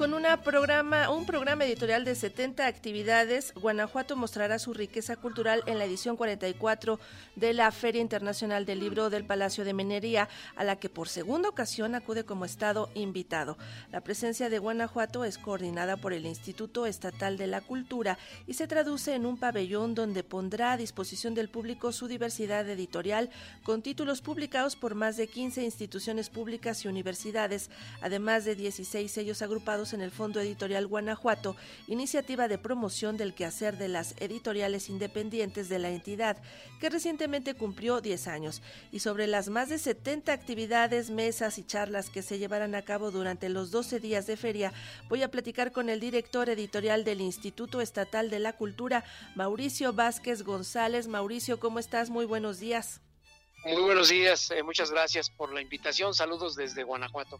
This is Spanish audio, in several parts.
con una programa, un programa editorial de 70 actividades. Guanajuato mostrará su riqueza cultural en la edición 44 de la Feria Internacional del Libro del Palacio de Minería, a la que por segunda ocasión acude como Estado invitado. La presencia de Guanajuato es coordinada por el Instituto Estatal de la Cultura y se traduce en un pabellón donde pondrá a disposición del público su diversidad editorial con títulos publicados por más de 15 instituciones públicas y universidades, además de 16 sellos agrupados en el Fondo Editorial Guanajuato, iniciativa de promoción del quehacer de las editoriales independientes de la entidad, que recientemente cumplió 10 años, y sobre las más de 70 actividades, mesas y charlas que se llevarán a cabo durante los 12 días de feria, voy a platicar con el director editorial del Instituto Estatal de la Cultura, Mauricio Vázquez González. Mauricio, ¿cómo estás? Muy buenos días. Muy buenos días, eh, muchas gracias por la invitación. Saludos desde Guanajuato.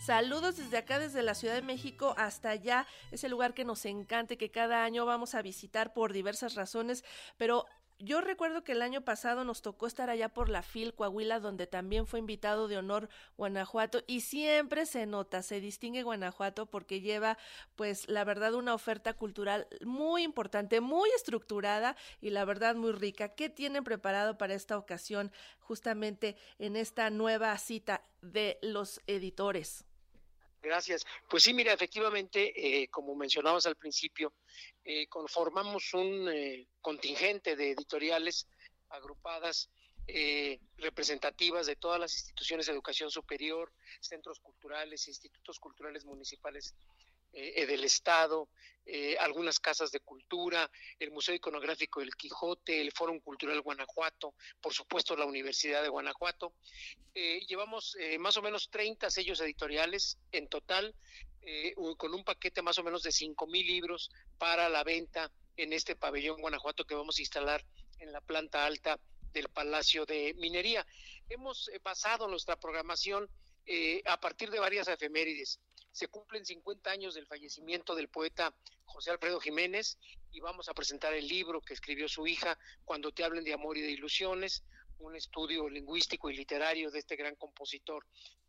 Saludos desde acá, desde la Ciudad de México hasta allá. Es el lugar que nos encanta, que cada año vamos a visitar por diversas razones, pero yo recuerdo que el año pasado nos tocó estar allá por la FIL Coahuila, donde también fue invitado de honor Guanajuato, y siempre se nota, se distingue Guanajuato porque lleva, pues, la verdad, una oferta cultural muy importante, muy estructurada y la verdad muy rica. ¿Qué tienen preparado para esta ocasión, justamente en esta nueva cita de los editores? Gracias. Pues sí, mira, efectivamente, eh, como mencionamos al principio, eh, conformamos un eh, contingente de editoriales agrupadas representativas de todas las instituciones de educación superior, centros culturales, institutos culturales municipales eh, del Estado, eh, algunas casas de cultura, el Museo Iconográfico del Quijote, el Fórum Cultural Guanajuato, por supuesto la Universidad de Guanajuato. Eh, llevamos más o menos 30 sellos editoriales en total, con un paquete más o menos de 5 mil libros para la venta en este pabellón Guanajuato que vamos a instalar en la planta alta del Palacio de Minería. Hemos basado nuestra programación a partir de varias efemérides se cumplen 50 años del fallecimiento del poeta José Alfredo Jiménez y vamos a presentar el libro que escribió su hija, Cuando te hablen de amor y de ilusiones, un estudio lingüístico y literario de este gran compositor.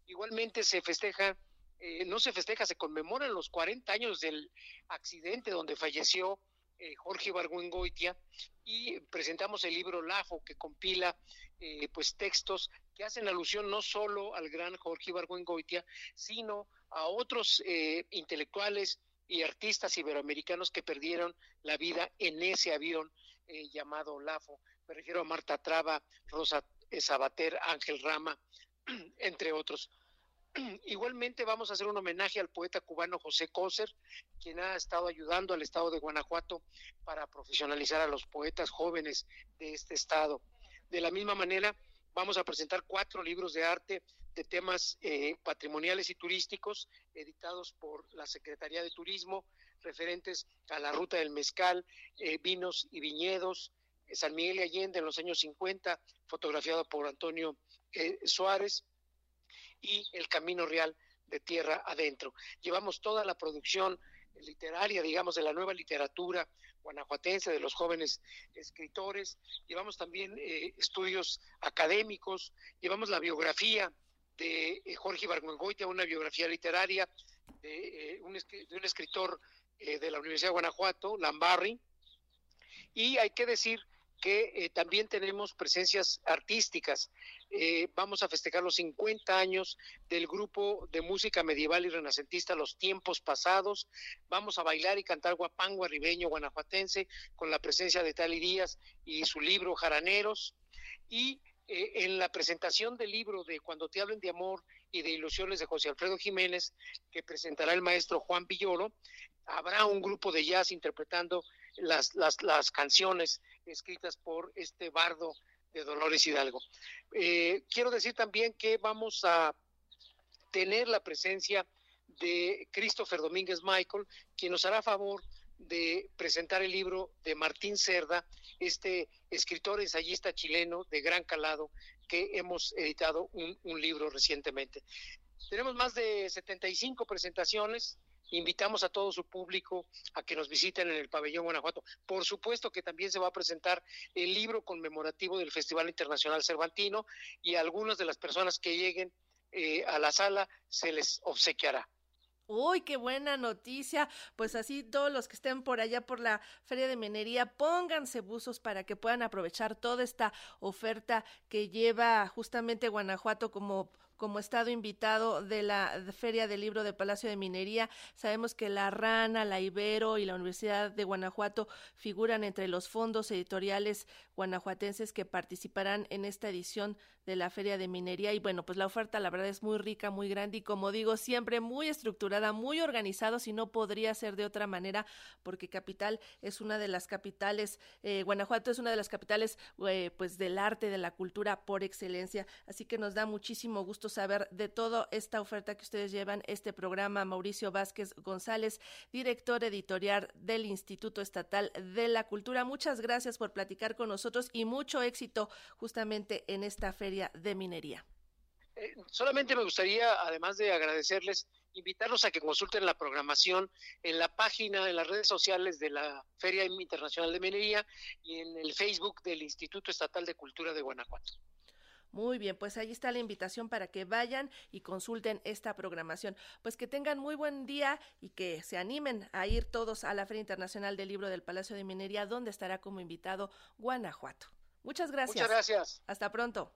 Igualmente se festeja, eh, no se festeja, se conmemoran los 40 años del accidente donde falleció eh, Jorge Ibargüengoitia y presentamos el libro Lafo que compila eh, pues textos que hacen alusión no solo al gran Jorge Ibargüengoitia, sino a otros eh, intelectuales y artistas iberoamericanos que perdieron la vida en ese avión eh, llamado LAFO. Me refiero a Marta Traba, Rosa Sabater, Ángel Rama, entre otros. Igualmente vamos a hacer un homenaje al poeta cubano José Coser, quien ha estado ayudando al estado de Guanajuato para profesionalizar a los poetas jóvenes de este estado. De la misma manera, vamos a presentar cuatro libros de arte de temas eh, patrimoniales y turísticos editados por la Secretaría de Turismo, referentes a la ruta del mezcal, eh, vinos y viñedos, eh, San Miguel y Allende en los años 50, fotografiado por Antonio Suárez, y El Camino Real de Tierra Adentro. Llevamos toda la producción literaria, digamos, de la nueva literatura guanajuatense, de los jóvenes escritores, llevamos también estudios académicos, llevamos la biografía de eh, Jorge Ibargüengoitia, una biografía literaria de, eh, un, escritor eh, de la Universidad de Guanajuato, Lambarri, y hay que decir que también tenemos presencias artísticas. vamos a festejar los 50 años del grupo de música medieval y renacentista Los Tiempos Pasados. Vamos a bailar y cantar guapango arribeño guanajuatense con la presencia de Tali Díaz y su libro Jaraneros. Y eh, en la presentación del libro de Cuando te hablen de amor y de ilusiones de José Alfredo Jiménez, que presentará el maestro Juan Villoro, habrá un grupo de jazz interpretando las, las, canciones escritas por este bardo de Dolores Hidalgo. Eh, quiero decir también que vamos a tener la presencia de Christopher Domínguez Michael, quien nos hará favor de presentar el libro de Martín Cerda, este escritor ensayista chileno de gran calado que hemos editado un, libro recientemente. Tenemos más de 75 presentaciones, invitamos a todo su público a que nos visiten en el pabellón Guanajuato. Por supuesto que también se va a presentar el libro conmemorativo del Festival Internacional Cervantino y a algunas de las personas que lleguen eh, a la sala se les obsequiará. Uy, qué buena noticia. Pues así todos los que estén por allá por la Feria de Minería, pónganse buzos para que puedan aprovechar toda esta oferta que lleva justamente Guanajuato como como estado invitado de la Feria del Libro del Palacio de Minería. Sabemos que la Rana, la Ibero y la Universidad de Guanajuato figuran entre los fondos editoriales guanajuatenses que participarán en esta edición de la Feria de Minería. Y bueno, pues la oferta la verdad es muy rica, muy grande y como digo, siempre muy estructurada, muy organizado, si no podría ser de otra manera, porque Capital es una de las capitales, eh, Guanajuato es una de las capitales eh, pues del arte, de la cultura por excelencia. Así que nos da muchísimo gusto saber de toda esta oferta que ustedes llevan, este programa. Mauricio Vázquez González, director editorial del Instituto Estatal de la Cultura. Muchas gracias por platicar con nosotros y mucho éxito justamente en esta feria de minería. Eh, solamente me gustaría, además de agradecerles, invitarlos a que consulten la programación en la página, en las redes sociales de la Feria Internacional de Minería y en el Facebook del Instituto Estatal de Cultura de Guanajuato. Muy bien, pues ahí está la invitación para que vayan y consulten esta programación. Pues que tengan muy buen día y que se animen a ir todos a la Feria Internacional del Libro del Palacio de Minería, donde estará como invitado Guanajuato. Muchas gracias. Muchas gracias. Hasta pronto.